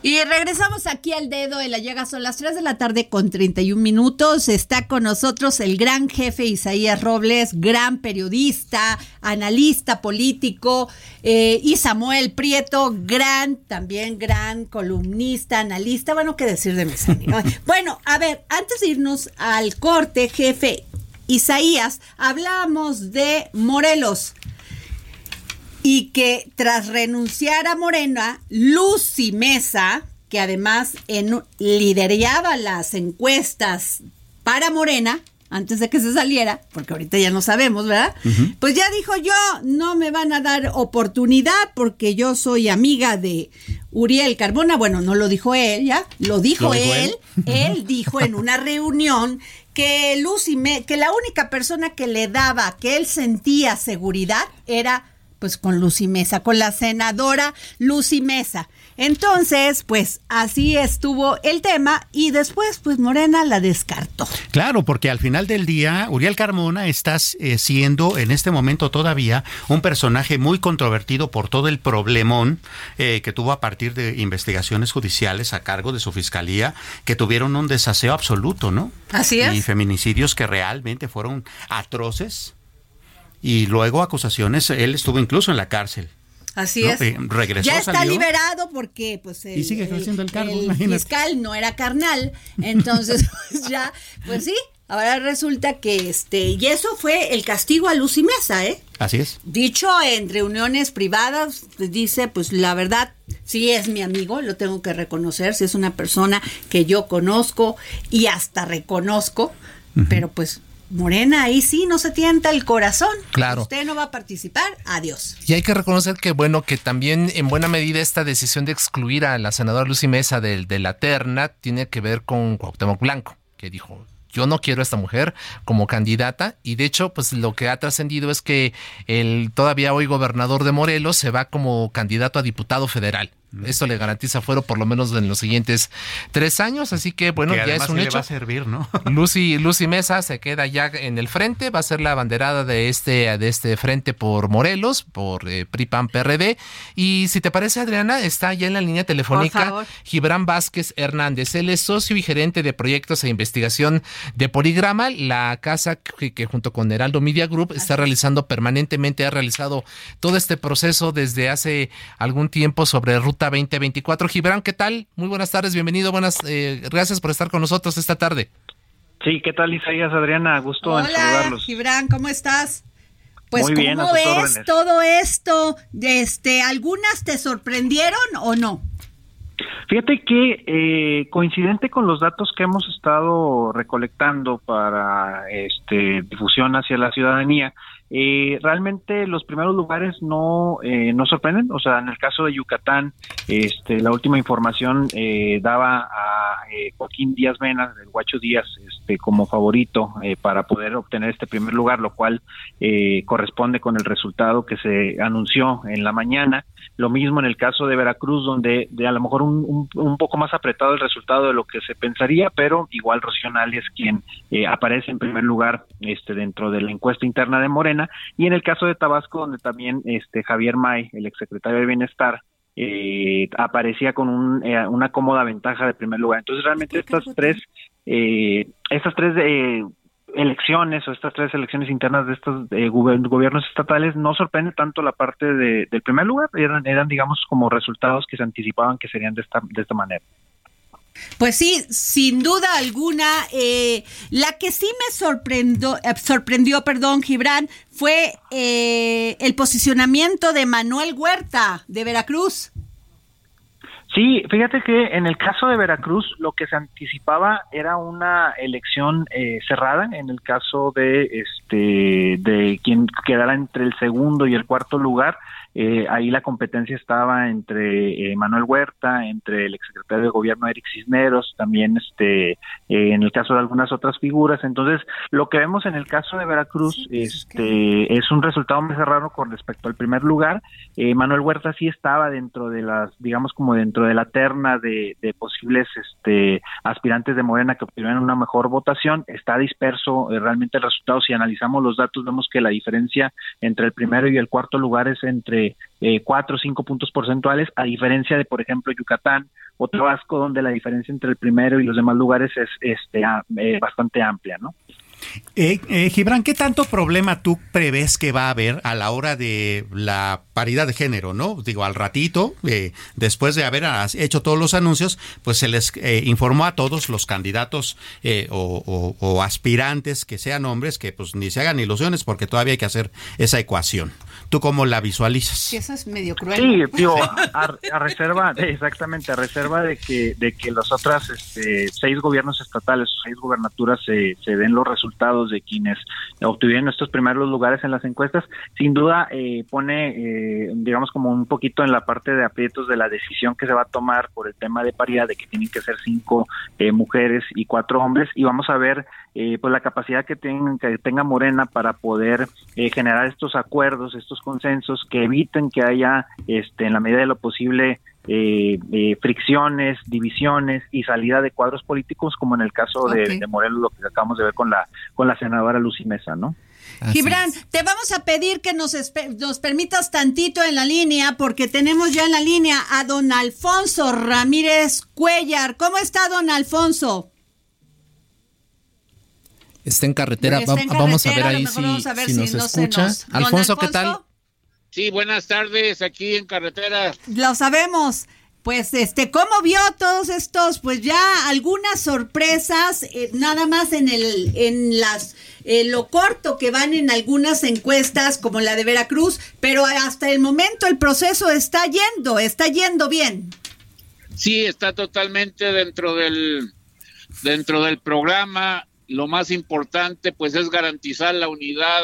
[SPEAKER 3] Y regresamos aquí al dedo de la llaga. Son las 3 de la tarde con 31 minutos. Está con nosotros el gran jefe Isaías Robles, gran periodista, analista político. eh, y Samuel Prieto, gran, también gran columnista, analista. Bueno, qué decir de mis amigos. bueno, a ver, antes de irnos al corte, jefe Isaías, hablamos de Morelos y que tras renunciar a Morena, Lucy Mesa, que además en, lideraba las encuestas para Morena, antes de que se saliera, porque ahorita ya no sabemos, ¿verdad? Pues ya dijo yo, no me van a dar oportunidad porque yo soy amiga de Uriel Carbona. Bueno, no lo dijo él, ya, lo dijo,
[SPEAKER 12] ¿Lo dijo
[SPEAKER 3] él.
[SPEAKER 12] él?
[SPEAKER 3] Él dijo en una reunión que Lucy, Me- que la única persona que le daba, que él sentía seguridad era pues con Lucy Mesa, con la senadora Lucy Mesa. Entonces, pues así estuvo el tema y después pues Morena la descartó.
[SPEAKER 7] Claro, porque al final del día, Uriel Carmona está eh, siendo en este momento todavía un personaje muy controvertido por todo el problemón eh, que tuvo a partir de investigaciones judiciales a cargo de su fiscalía, que tuvieron un desaseo absoluto, ¿no?
[SPEAKER 3] Así es.
[SPEAKER 7] Y feminicidios que realmente fueron atroces. Y luego acusaciones, él estuvo incluso en la cárcel.
[SPEAKER 3] Así
[SPEAKER 7] ¿no?
[SPEAKER 3] es.
[SPEAKER 7] Eh, regresó,
[SPEAKER 3] ya está
[SPEAKER 7] salió.
[SPEAKER 3] liberado porque pues el,
[SPEAKER 7] Y sigue ejerciendo el cargo,
[SPEAKER 3] el
[SPEAKER 7] imagínate.
[SPEAKER 3] fiscal no era carnal, entonces pues ya, pues sí, ahora resulta que este, y eso fue el castigo a Lucy Mesa, ¿eh?
[SPEAKER 7] Así es.
[SPEAKER 3] Dicho en reuniones privadas, pues, dice, pues la verdad, sí es mi amigo, lo tengo que reconocer, sí es una persona que yo conozco y hasta reconozco, pero pues Morena ahí sí no se tienta el corazón.
[SPEAKER 4] Claro.
[SPEAKER 3] Usted no va a participar, adiós.
[SPEAKER 4] Y hay que reconocer que, bueno, que también en buena medida esta decisión de excluir a la senadora Lucy Mesa de, de la terna tiene que ver con Cuauhtémoc Blanco, que dijo, yo no quiero a esta mujer como candidata y de hecho pues lo que ha trascendido es que el todavía hoy gobernador de Morelos se va como candidato a diputado federal. Esto le garantiza fuero por lo menos en los siguientes tres años, así que bueno, ya es un
[SPEAKER 7] le
[SPEAKER 4] hecho.
[SPEAKER 7] va a servir, ¿no?
[SPEAKER 4] Lucy, Lucy Mesa se queda ya en el frente, va a ser la banderada de este, de este frente por Morelos, por eh, PRI-PAN PRD. Y si te parece, Adriana, está ya en la línea telefónica. Gibran Vázquez Hernández. Él es socio y gerente de proyectos e investigación de Poligrama, la casa que, que junto con Heraldo Media Group está realizando permanentemente, ha realizado todo este proceso desde hace algún tiempo sobre Ruta 2024. Gibran, ¿qué tal? Muy buenas tardes, bienvenido, buenas, eh, gracias por estar con nosotros esta tarde.
[SPEAKER 12] Sí, ¿qué tal Isaías, Adriana? Gusto en
[SPEAKER 3] Hola,
[SPEAKER 12] saludarlos.
[SPEAKER 3] Gibran, ¿cómo estás? Pues
[SPEAKER 12] Muy bien,
[SPEAKER 3] ¿cómo ves
[SPEAKER 12] órdenes.
[SPEAKER 3] todo esto? Este, ¿algunas te sorprendieron o no?
[SPEAKER 12] Fíjate que eh, coincidente con los datos que hemos estado recolectando para este, difusión hacia la ciudadanía, eh, realmente los primeros lugares no, eh, no sorprenden. O sea, en el caso de Yucatán, este, la última información eh, daba a eh, Joaquín Díaz Mena, del Guacho Díaz, este, como favorito eh, para poder obtener este primer lugar, lo cual eh, corresponde con el resultado que se anunció en la mañana. Lo mismo en el caso de Veracruz, donde de a lo mejor un, un, un poco más apretado el resultado de lo que se pensaría, pero igual Rocional es quien eh, aparece en primer lugar este, dentro de la encuesta interna de Morena. Y en el caso de Tabasco, donde también este, Javier May, el exsecretario de Bienestar, eh, aparecía con un, eh, una cómoda ventaja de primer lugar. Entonces realmente estas tres, eh, estas tres eh, elecciones o estas tres elecciones internas de estos eh, gobiernos estatales no sorprende tanto la parte de- del primer lugar, eran, eran digamos como resultados que se anticipaban que serían de esta, de esta manera.
[SPEAKER 3] Pues sí, sin duda alguna, eh, la que sí me sorprendió, eh, sorprendió, perdón, Gibran, fue eh, el posicionamiento de Manuel Huerta de Veracruz.
[SPEAKER 12] Sí, fíjate que en el caso de Veracruz lo que se anticipaba era una elección eh, cerrada. En el caso de este de quien quedara entre el segundo y el cuarto lugar, eh, ahí la competencia estaba entre eh, Manuel Huerta, entre el exsecretario de Gobierno Eric Cisneros, también este eh, en el caso de algunas otras figuras. Entonces, lo que vemos en el caso de Veracruz este es un resultado más cerrado con respecto al primer lugar. Eh, Manuel Huerta sí estaba dentro de las, digamos como dentro de la terna de, de posibles este aspirantes de Morena que obtuvieran una mejor votación. Está disperso realmente el resultado. Si analizamos los datos, vemos que la diferencia entre el primero y el cuarto lugar es entre eh, cuatro o cinco puntos porcentuales, a diferencia de, por ejemplo, Yucatán o Tabasco, donde la diferencia entre el primero y los demás lugares es este eh, bastante amplia, ¿no?
[SPEAKER 7] Eh, eh, Gibran, ¿qué tanto problema tú prevés que va a haber a la hora de la paridad de género, no? Digo, al ratito, eh, después de haber hecho todos los anuncios, pues se les eh, informó a todos los candidatos eh, o, o- o aspirantes que sean hombres que pues ni se hagan ilusiones porque todavía hay que hacer esa ecuación. ¿Tú cómo la visualizas?
[SPEAKER 3] Eso es medio cruel.
[SPEAKER 12] Sí, digo, a, a reserva, exactamente, a reserva de que de que los otros este, seis gobiernos estatales o seis gubernaturas se, se den los resultados de quienes obtuvieron estos primeros lugares en las encuestas, sin duda eh, pone, eh, digamos, como un poquito en la parte de aprietos de la decisión que se va a tomar por el tema de paridad, de que tienen que ser cinco eh, mujeres y cuatro hombres, y vamos a ver eh, pues la capacidad que, tengan, que tenga Morena para poder eh, generar estos acuerdos, estos consensos que eviten que haya, este, en la medida de lo posible, eh, eh, fricciones, divisiones y salida de cuadros políticos, como en el caso de, Morelos, lo que acabamos de ver con la con la senadora Lucy Mesa, ¿no?
[SPEAKER 3] Gibran, te vamos a pedir que nos, nos permitas tantito en la línea porque tenemos ya en la línea a don Alfonso Ramírez Cuellar. ¿Cómo está don Alfonso?
[SPEAKER 4] Está en carretera,
[SPEAKER 3] Está
[SPEAKER 4] vamos a ver
[SPEAKER 3] a
[SPEAKER 4] ahí si,
[SPEAKER 3] a ver
[SPEAKER 4] si
[SPEAKER 3] si
[SPEAKER 4] nos
[SPEAKER 3] no
[SPEAKER 4] escucha.
[SPEAKER 3] nos-
[SPEAKER 4] Alfonso, ¿qué tal?
[SPEAKER 13] Sí, buenas tardes, aquí en carretera.
[SPEAKER 3] Lo sabemos. Pues, este, ¿cómo vio todos estos? Pues ya algunas sorpresas, eh, nada más en el, en las, eh, lo corto que van en algunas encuestas, como la de Veracruz, pero hasta el momento el proceso está yendo, está yendo bien.
[SPEAKER 13] Sí, está totalmente dentro del dentro del programa. Lo más importante, pues, es garantizar la unidad.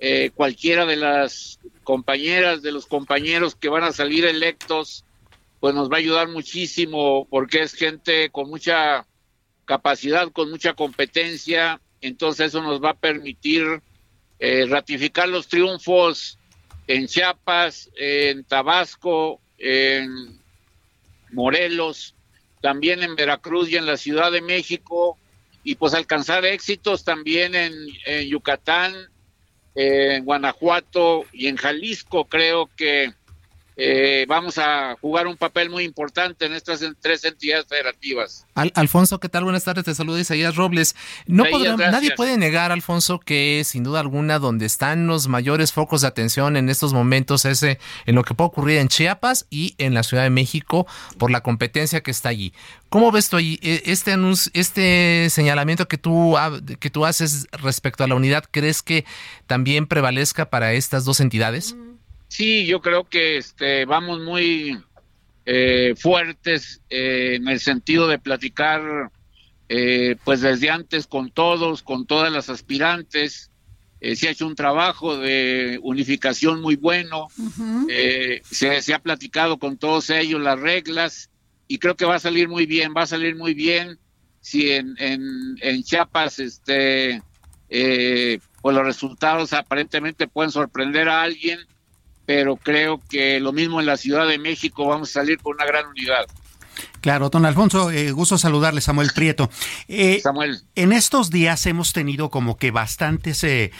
[SPEAKER 13] Eh, cualquiera de las compañeras, de los compañeros que van a salir electos, pues nos va a ayudar muchísimo porque es gente con mucha capacidad, con mucha competencia, entonces eso nos va a permitir eh, ratificar los triunfos en Chiapas, en Tabasco, en Morelos, también en Veracruz y en la Ciudad de México, y pues alcanzar éxitos también en, en Yucatán, en Guanajuato y en Jalisco. Creo que eh, vamos a jugar un papel muy importante en estas tres entidades federativas.
[SPEAKER 4] Alfonso, ¿qué tal? Buenas tardes, te saluda Isaías Robles. No nadie puede negar, Alfonso, que sin duda alguna donde están los mayores focos de atención en estos momentos es eh, en lo que puede ocurrir en Chiapas y en la Ciudad de México por la competencia que está allí. ¿Cómo ves tú ahí e, este anuncio, este señalamiento que tú, que tú haces respecto a la unidad, crees que también prevalezca para estas dos entidades?
[SPEAKER 13] Sí, yo creo que este, vamos muy eh, fuertes eh, en el sentido de platicar eh, pues desde antes con todos, con todas las aspirantes. se ha hecho un trabajo de unificación muy bueno, se, se, ha platicado con todos ellos las reglas y creo que va a salir muy bien, va a salir muy bien. Si en, en, en Chiapas este, pues los resultados aparentemente pueden sorprender a alguien pero creo que lo mismo en la Ciudad de México vamos a salir con una gran unidad.
[SPEAKER 7] Claro, don Alfonso, eh, gusto saludarle, Samuel Prieto.
[SPEAKER 13] Eh, Samuel.
[SPEAKER 7] En estos días hemos tenido como que bastantes eh,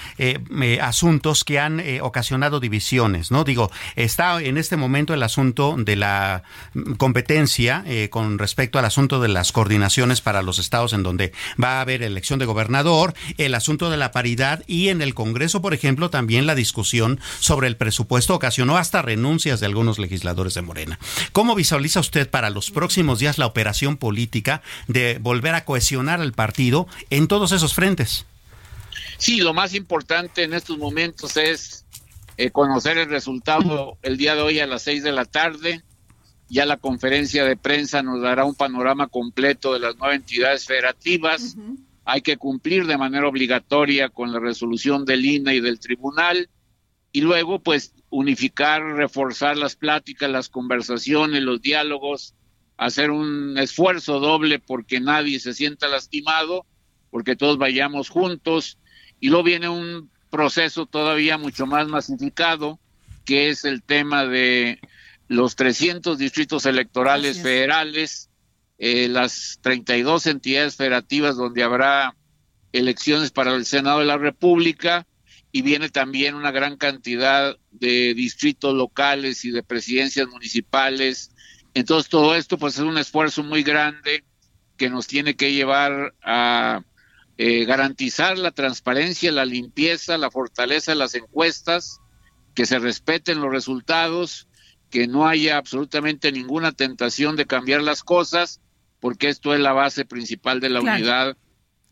[SPEAKER 7] asuntos que han ocasionado divisiones, ¿no? Digo, está en este momento el asunto de la mm, competencia con respecto al asunto de las coordinaciones para los estados en donde va a haber elección de gobernador, el asunto de la paridad y en el Congreso, por ejemplo, también la discusión sobre el presupuesto ocasionó hasta renuncias de algunos legisladores de Morena. ¿Cómo visualiza usted para los próximos días la operación política de volver a cohesionar al partido en todos esos frentes.
[SPEAKER 13] Sí, lo más importante en estos momentos es eh, conocer el resultado el día de hoy a las seis de la tarde. Ya la conferencia de prensa nos dará un panorama completo de las nueve entidades federativas. Hay que cumplir de manera obligatoria con la resolución del INE y del tribunal. Y luego, pues, unificar, reforzar las pláticas, las conversaciones, los diálogos hacer un esfuerzo doble porque nadie se sienta lastimado, porque todos vayamos juntos. Y luego viene un proceso todavía mucho más masificado, que es el tema de los 300 distritos electorales federales, eh, las 32 entidades federativas donde habrá elecciones para el Senado de la República y viene también una gran cantidad de distritos locales y de presidencias municipales entonces todo esto pues es un esfuerzo muy grande que nos tiene que llevar a eh, garantizar la transparencia, la limpieza, la fortaleza de las encuestas, que se respeten los resultados, que no haya absolutamente ninguna tentación de cambiar las cosas, porque esto es la base principal de la unidad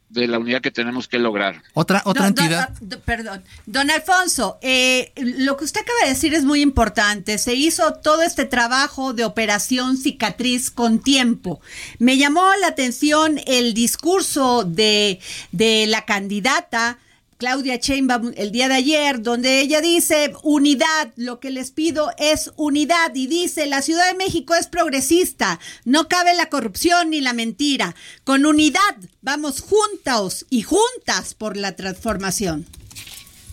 [SPEAKER 13] de la unidad que tenemos que lograr.
[SPEAKER 4] Otra, otra entidad.
[SPEAKER 3] perdón. Don Alfonso, eh, lo que usted acaba de decir es muy importante. Se hizo todo este trabajo de operación cicatriz con tiempo. Me llamó la atención el discurso de, de la candidata Claudia Sheinbaum el día de ayer, donde ella dice unidad, lo que les pido es unidad y dice la Ciudad de México es progresista, no cabe la corrupción ni la mentira, con unidad vamos juntos y juntas por la transformación.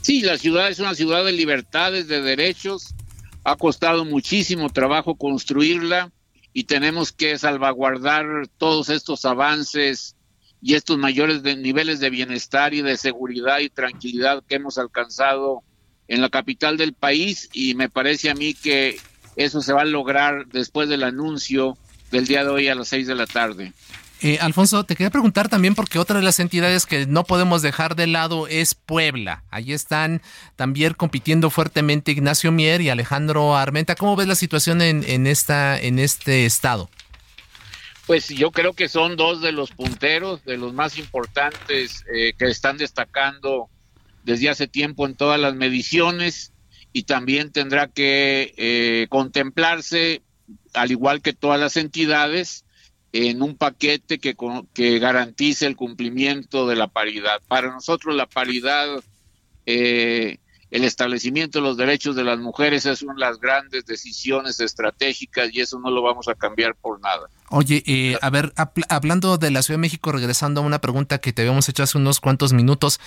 [SPEAKER 13] Sí, la ciudad es una ciudad de libertades, de derechos, ha costado muchísimo trabajo construirla y tenemos que salvaguardar todos estos avances y estos mayores niveles de bienestar y de seguridad y tranquilidad que hemos alcanzado en la capital del país y me parece a mí que eso se va a lograr después del anuncio del día de hoy a las seis de la tarde.
[SPEAKER 4] Eh, Alfonso, te quería preguntar también porque otra de las entidades que no podemos dejar de lado es Puebla. Allí están también compitiendo fuertemente Ignacio Mier y Alejandro Armenta. ¿Cómo ves la situación en, en, esta, en este estado?
[SPEAKER 13] Pues yo creo que son dos de los punteros, de los más importantes eh, que están destacando desde hace tiempo en todas las mediciones y también tendrá que eh, contemplarse, al igual que todas las entidades, en un paquete que, que garantice el cumplimiento de la paridad. Para nosotros la paridad eh, el establecimiento de los derechos de las mujeres es una de las grandes decisiones estratégicas y eso no lo vamos a cambiar por nada.
[SPEAKER 4] Oye, eh, a ver, hablando de la Ciudad de México, regresando a una pregunta que te habíamos hecho hace unos cuantos minutos,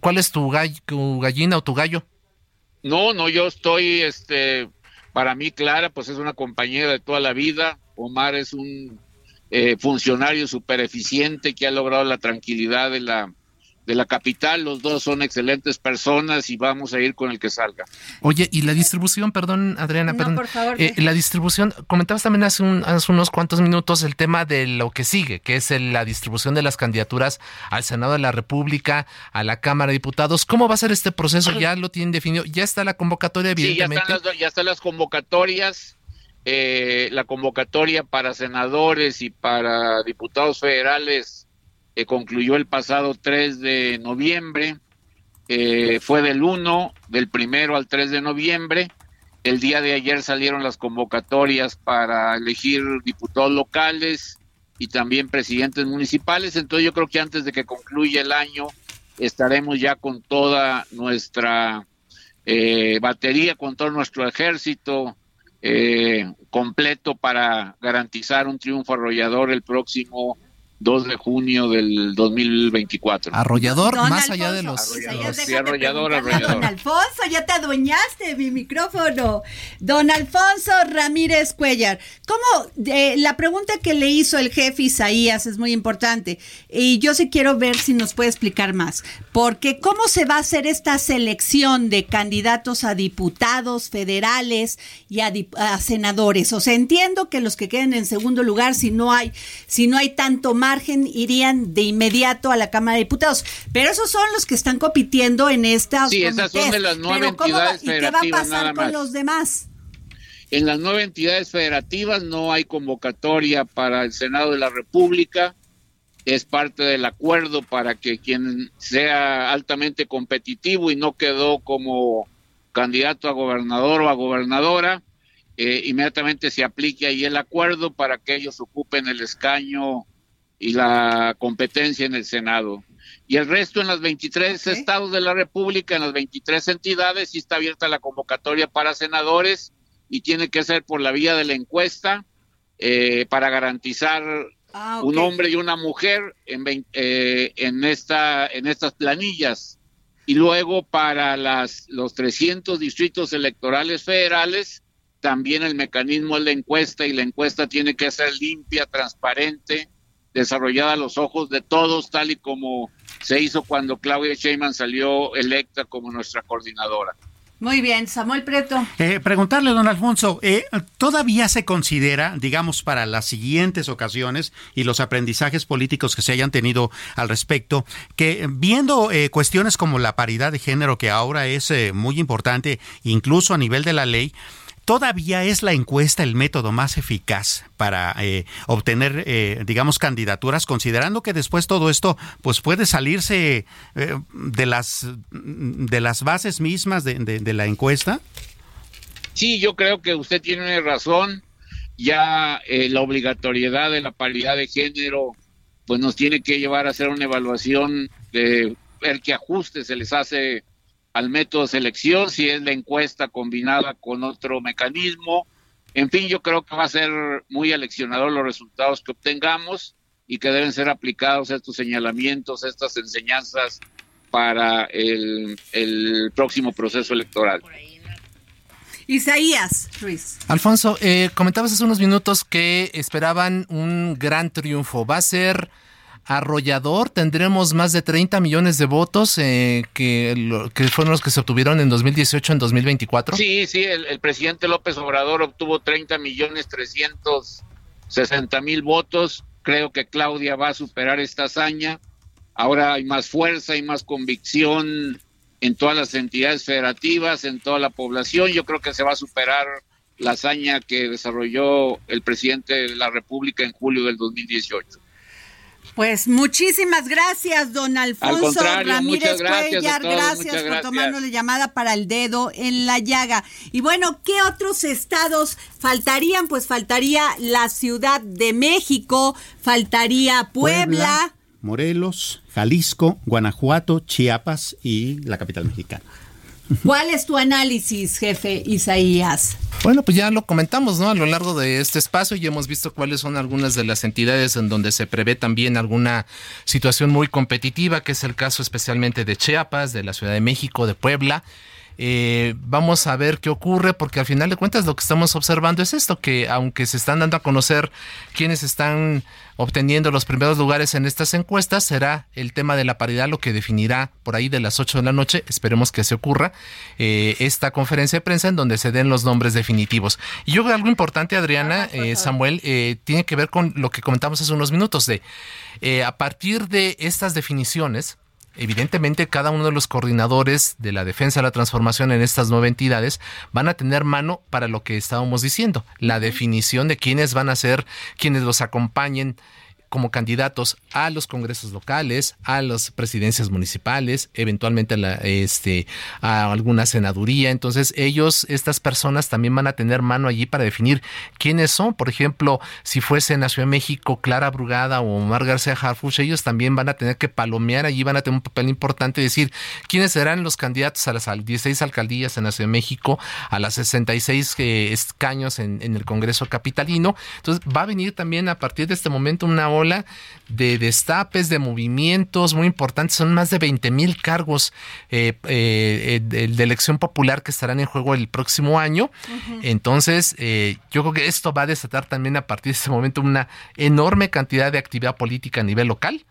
[SPEAKER 4] ¿cuál es tu, tu gallina o tu gallo?
[SPEAKER 13] No, no, yo estoy, este, para mí Clara, pues es una compañera de toda la vida, Omar es un eh, funcionario súper eficiente que ha logrado la tranquilidad de la de la capital, los dos son excelentes personas y vamos a ir con el que salga.
[SPEAKER 4] Oye, y la distribución, perdón, Adriana, perdón. Eh, la distribución, comentabas también hace, unos cuantos minutos el tema de lo que sigue, que es la distribución de las candidaturas al Senado de la República, a la Cámara de Diputados. ¿Cómo va a ser este proceso? ¿Ya lo tienen definido? ¿Ya está la convocatoria, evidentemente?
[SPEAKER 13] Sí, ya están las, ya están las convocatorias. Eh, la convocatoria para senadores y para diputados federales concluyó el pasado 3 de noviembre, eh, fue del 1, del primero al 3 de noviembre. El día de ayer salieron las convocatorias para elegir diputados locales y también presidentes municipales. Entonces yo creo que antes de que concluya el año estaremos ya con toda nuestra eh, batería, con todo nuestro ejército eh, completo para garantizar un triunfo arrollador el próximo 2 de junio del 2024.
[SPEAKER 4] Arrollador, más allá de los...
[SPEAKER 13] arrollador, arrollador.
[SPEAKER 3] Don Alfonso, ya te adueñaste de mi micrófono. Don Alfonso Ramírez Cuellar, ¿cómo? Eh, la pregunta que le hizo el jefe Isaías es muy importante y yo sí quiero ver si nos puede explicar más. Porque ¿cómo se va a hacer esta selección de candidatos a diputados federales y a, a senadores? O sea, entiendo que los que queden en segundo lugar, si no hay, si no hay tanto más margen irían de inmediato a la Cámara de Diputados. Pero esos son los que están compitiendo en estas.
[SPEAKER 13] Sí, esas son de las nueve entidades
[SPEAKER 3] ¿Y qué va a pasar con los demás?
[SPEAKER 13] En las nueve entidades federativas no hay convocatoria para el Senado de la República. Es parte del acuerdo para que quien sea altamente competitivo y no quedó como candidato a gobernador o a gobernadora, eh, inmediatamente se aplique ahí el acuerdo para que ellos ocupen el escaño y la competencia en el Senado. Y el resto en los 23 estados de la República, en las 23 entidades, sí está abierta la convocatoria para senadores y tiene que ser por la vía de la encuesta eh, para garantizar ah, un hombre y una mujer en, eh, en, esta, en estas planillas. Y luego para las, los 300 distritos electorales federales, también el mecanismo es la encuesta y la encuesta tiene que ser limpia, transparente, desarrollada a los ojos de todos, tal y como se hizo cuando Claudia Sheinbaum salió electa como nuestra coordinadora.
[SPEAKER 3] Muy bien, Samuel Preto.
[SPEAKER 7] Eh, preguntarle, don Alfonso, eh, ¿todavía se considera, digamos, para las siguientes ocasiones y los aprendizajes políticos que se hayan tenido al respecto, que viendo eh, cuestiones como la paridad de género, que ahora es muy importante, incluso a nivel de la ley, ¿Todavía es la encuesta el método más eficaz para eh, obtener, eh, digamos, candidaturas, considerando que después todo esto, pues puede salirse eh, de las de las bases mismas de, la encuesta?
[SPEAKER 13] Sí, yo creo que usted tiene razón. Ya la obligatoriedad de la paridad de género, pues nos tiene que llevar a hacer una evaluación de ver qué ajustes se les hace al método de selección, si es la encuesta combinada con otro mecanismo. En fin, yo creo que va a ser muy aleccionador los resultados que obtengamos y que deben ser aplicados estos señalamientos, estas enseñanzas para el, próximo proceso electoral.
[SPEAKER 3] Isaías Ruiz.
[SPEAKER 4] Alfonso, eh, comentabas hace unos minutos que esperaban un gran triunfo. ¿Va a ser arrollador. Tendremos más de 30 millones de votos eh, que, que fueron los que se obtuvieron en 2018, en 2024.
[SPEAKER 13] Sí, sí, el, presidente López Obrador obtuvo 30 millones 360 mil votos. Creo que Claudia va a superar esta hazaña. Ahora hay más fuerza y más convicción en todas las entidades federativas, en toda la población. Yo creo que se va a superar la hazaña que desarrolló el presidente de la República en julio del 2018.
[SPEAKER 3] Pues muchísimas gracias, don Alfonso Ramírez gracias Cuellar. Gracias, por tomarnos la llamada para el dedo en la llaga. Y bueno, ¿qué otros estados faltarían? Pues faltaría la Ciudad de México, faltaría Puebla
[SPEAKER 7] Morelos, Jalisco, Guanajuato, Chiapas y la capital mexicana.
[SPEAKER 3] ¿Cuál es tu análisis, jefe Isaías?
[SPEAKER 4] Bueno, pues ya lo comentamos, ¿no? A lo largo de este espacio y hemos visto cuáles son algunas de las entidades en donde se prevé también alguna situación muy competitiva, que es el caso especialmente de Chiapas, de la Ciudad de México, de Puebla. Eh, vamos a ver qué ocurre, porque al final de cuentas lo que estamos observando es esto, que aunque se están dando a conocer quienes están obteniendo los primeros lugares en estas encuestas, será el tema de la paridad lo que definirá por ahí de las 8 de la noche, esperemos que se ocurra, eh, esta conferencia de prensa en donde se den los nombres definitivos. Y yo creo algo importante, Adriana, eh, Samuel, tiene que ver con lo que comentamos hace unos minutos, de a partir de estas definiciones, evidentemente cada uno de los coordinadores de la defensa de la transformación en estas nueve entidades van a tener mano para lo que estábamos diciendo, la definición de quiénes van a ser quienes los acompañen como candidatos a los congresos locales, a las presidencias municipales, eventualmente a, la, este, a alguna senaduría. Entonces ellos, estas personas también van a tener mano allí para definir quiénes son. Por ejemplo, si fuese en la Ciudad de México Clara Brugada o Omar García Harfuch, ellos también van a tener que palomear allí, van a tener un papel importante y decir quiénes serán los candidatos a las 16 alcaldías en la Ciudad de México, a las 66 eh, escaños en, en el Congreso Capitalino. Entonces va a venir también a partir de este momento una ola de destapes, de movimientos muy importantes. Son más de 20 mil cargos eh, eh, de, elección popular que estarán en juego el próximo año. Entonces, eh, yo creo que esto va a desatar también a partir de este momento una enorme cantidad de actividad política a nivel local.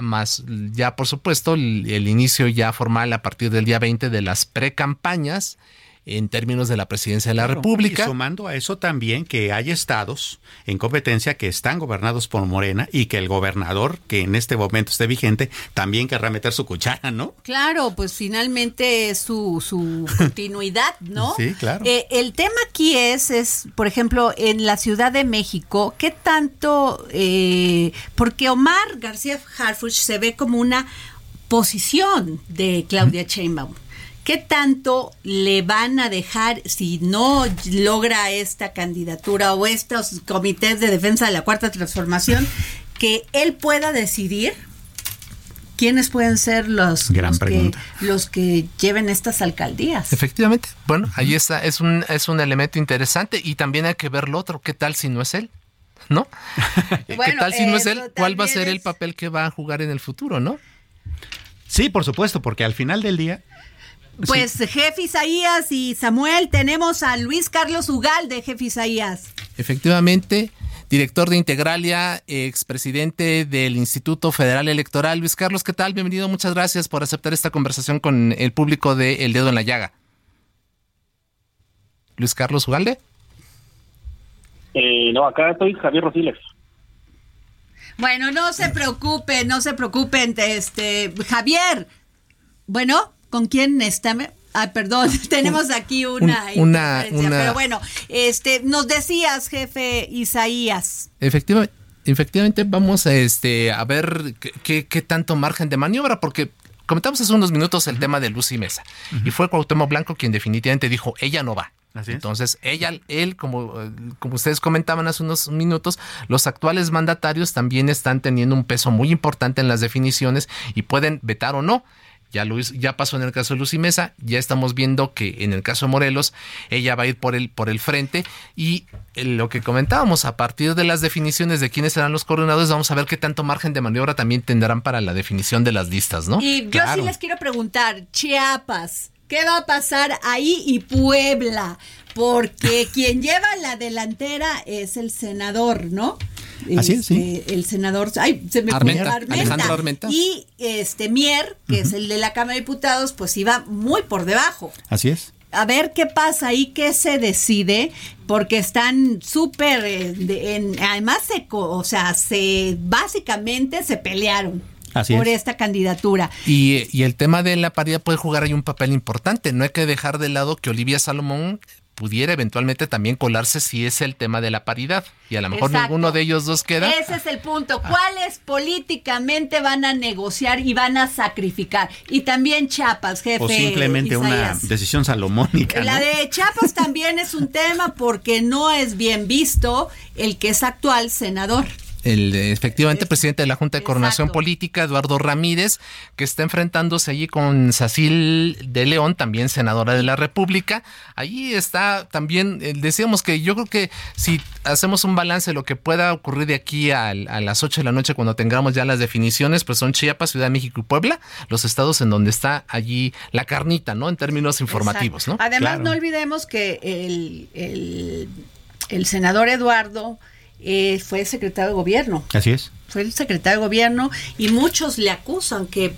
[SPEAKER 4] más ya por supuesto el, el, inicio ya formal a partir del día 20 de las pre-campañas en términos de la presidencia de la República.
[SPEAKER 7] Y sumando a eso también que hay estados en competencia que están gobernados por Morena y que el gobernador, que en este momento esté vigente, también querrá meter su cuchara, ¿no?
[SPEAKER 3] Claro, pues finalmente es su, su continuidad, ¿no?
[SPEAKER 7] Sí, claro.
[SPEAKER 3] Eh, el tema aquí es, es, por ejemplo, en la Ciudad de México, ¿qué tanto? Eh, porque Omar García Harfuch se ve como una posición de Claudia Sheinbaum. ¿Qué tanto le van a dejar si no logra esta candidatura o estos comités de defensa de la cuarta transformación que él pueda decidir quiénes pueden ser los,
[SPEAKER 7] Gran
[SPEAKER 3] los, que,
[SPEAKER 7] pregunta.
[SPEAKER 3] los que lleven estas alcaldías?
[SPEAKER 4] Efectivamente. Bueno, ahí está, es un, es un elemento interesante y también hay que ver lo otro. ¿Qué tal si no es él? ¿No? ¿Qué tal si no es
[SPEAKER 3] eso
[SPEAKER 4] él? ¿Cuál va a ser el papel que va a jugar en el futuro, no?
[SPEAKER 7] Sí, por supuesto, porque al final del día
[SPEAKER 3] Pues jefe Isaías y Samuel, tenemos a Luis Carlos Ugal de jefe Isaías.
[SPEAKER 4] Efectivamente, director de Integralia, expresidente del Instituto Federal Electoral. Luis Carlos, ¿qué tal? Bienvenido, muchas gracias por aceptar esta conversación con el público de El Dedo en la Llaga. Luis Carlos Ugalde.
[SPEAKER 14] Eh, no, acá estoy Javier Rosiles.
[SPEAKER 3] Bueno, no se preocupen, no se preocupen, este Javier. Bueno, ¿con quién está? Ah, perdón, tenemos aquí una,
[SPEAKER 4] Un- una- una-
[SPEAKER 3] pero bueno, este, nos decías, jefe Isaías.
[SPEAKER 4] Efectivamente, efectivamente vamos a, este, a ver qué, qué- tanto margen de maniobra, porque comentamos hace unos minutos el tema de Luz y Mesa. Y fue Cuauhtémoc Blanco quien definitivamente dijo, ella no va. Entonces, ella, él, como, como ustedes comentaban hace unos minutos, los actuales mandatarios también están teniendo un peso muy importante en las definiciones y pueden vetar o no. Ya, lo hizo- ya pasó en el caso de Lucy Mesa, ya estamos viendo que en el caso de Morelos, ella va a ir por el, por el frente y eh, lo que comentábamos, a partir de las definiciones de quiénes serán los coordinadores, vamos a ver qué tanto margen de maniobra también tendrán para la definición de las listas, ¿no?
[SPEAKER 3] Y yo sí les quiero preguntar, Chiapas, ¿qué va a pasar ahí y Puebla? Porque quien lleva la delantera es el senador, ¿no?
[SPEAKER 7] Así es, sí.
[SPEAKER 3] Este, El senador, ay, se me fue,
[SPEAKER 4] Armenta, Alejandro Armenta.
[SPEAKER 3] Y este Mier, que es el de la Cámara de Diputados, pues iba muy por debajo.
[SPEAKER 7] Así es.
[SPEAKER 3] A ver qué pasa ahí, qué se decide, porque están súper, eh, además se, o sea, se básicamente se pelearon
[SPEAKER 4] Así
[SPEAKER 3] por
[SPEAKER 4] es.
[SPEAKER 3] esta candidatura.
[SPEAKER 4] Y, y el tema de la paridad puede jugar ahí un papel importante. No hay que dejar de lado que Olivia Salomón pudiera eventualmente también colarse si es el tema de la paridad. Y a lo mejor
[SPEAKER 3] Exacto.
[SPEAKER 4] ninguno de ellos dos queda.
[SPEAKER 3] Ese es el punto. ¿Cuáles políticamente van a negociar y van a sacrificar? Y también Chiapas, jefe.
[SPEAKER 7] O simplemente una
[SPEAKER 3] Isaías.
[SPEAKER 7] decisión salomónica.
[SPEAKER 3] La
[SPEAKER 7] ¿no?
[SPEAKER 3] de Chiapas también es un tema porque no es bien visto el que es actual senador.
[SPEAKER 4] El efectivamente presidente de la Junta de Coordinación Política, Eduardo Ramírez, que está enfrentándose allí con Sacil de León, también senadora de la República. Allí está también, eh, decíamos que yo creo que si hacemos un balance de lo que pueda ocurrir de aquí a, las 8 de la noche cuando tengamos ya las definiciones, pues son Chiapas, Ciudad de México y Puebla, los estados en donde está allí la carnita, ¿no? En términos informativos, ¿no?
[SPEAKER 3] Además, no olvidemos que el, el, el senador Eduardo eh, fue secretario de gobierno.
[SPEAKER 7] Así es.
[SPEAKER 3] Fue el secretario de gobierno y muchos le acusan que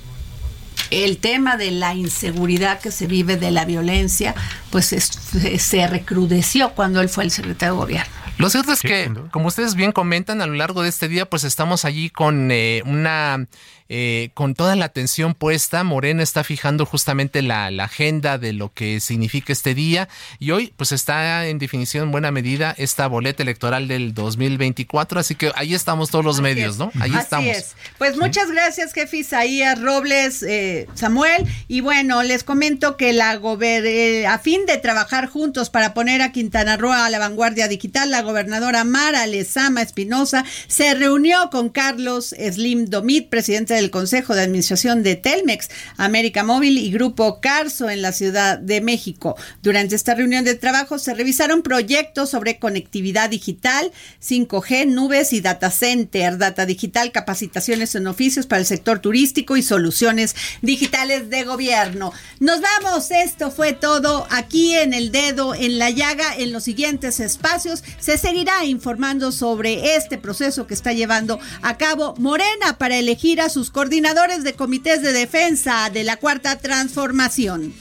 [SPEAKER 3] el tema de la inseguridad que se vive, de la violencia, pues se recrudeció cuando él fue el secretario de gobierno.
[SPEAKER 4] Lo cierto es que, como ustedes bien comentan, a lo largo de este día, pues estamos allí con eh, una eh, con toda la atención puesta, Morena está fijando justamente la, agenda de lo que significa este día y hoy pues está en definición en buena medida esta boleta electoral del 2024, así que ahí estamos todos los medios, ¿no? Ahí
[SPEAKER 3] así Es. Pues muchas gracias, jefe Isaías Robles, eh, Samuel, y bueno, les comento que la eh, a fin de trabajar juntos para poner a Quintana Roo a la vanguardia digital, la gobernadora Mara Lezama Espinosa se reunió con Carlos Slim Domit, presidente del Consejo de Administración de Telmex, América Móvil y Grupo Carso en la Ciudad de México. Durante esta reunión de trabajo se revisaron proyectos sobre conectividad digital, 5G, nubes y data center, data digital, capacitaciones en oficios para el sector turístico y soluciones digitales de gobierno. Nos vamos, esto fue todo aquí en el dedo en la llaga. En los siguientes espacios se seguirá informando sobre este proceso que está llevando a cabo Morena para elegir a sus coordinadores de comités de defensa de la Cuarta Transformación.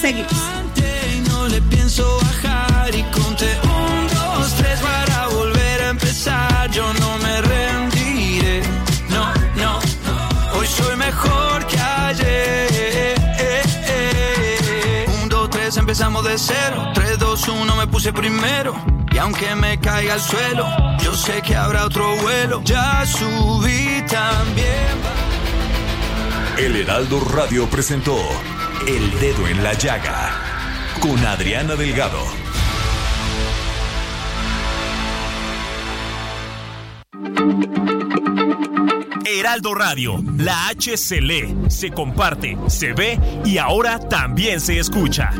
[SPEAKER 3] Seguimos.
[SPEAKER 2] No le pienso bajar y conté un, dos, tres para volver a empezar. Yo no me rendiré. No, no, hoy soy mejor que ayer. Un, dos, tres, empezamos de cero. Tres, uno, me puse primero. Y aunque me caiga al suelo, yo sé que habrá otro vuelo. Ya subí también.
[SPEAKER 1] El Heraldo Radio presentó El Dedo en la Llaga con Adriana Delgado.
[SPEAKER 11] Heraldo Radio, la H se lee, se comparte, se ve y ahora también se escucha.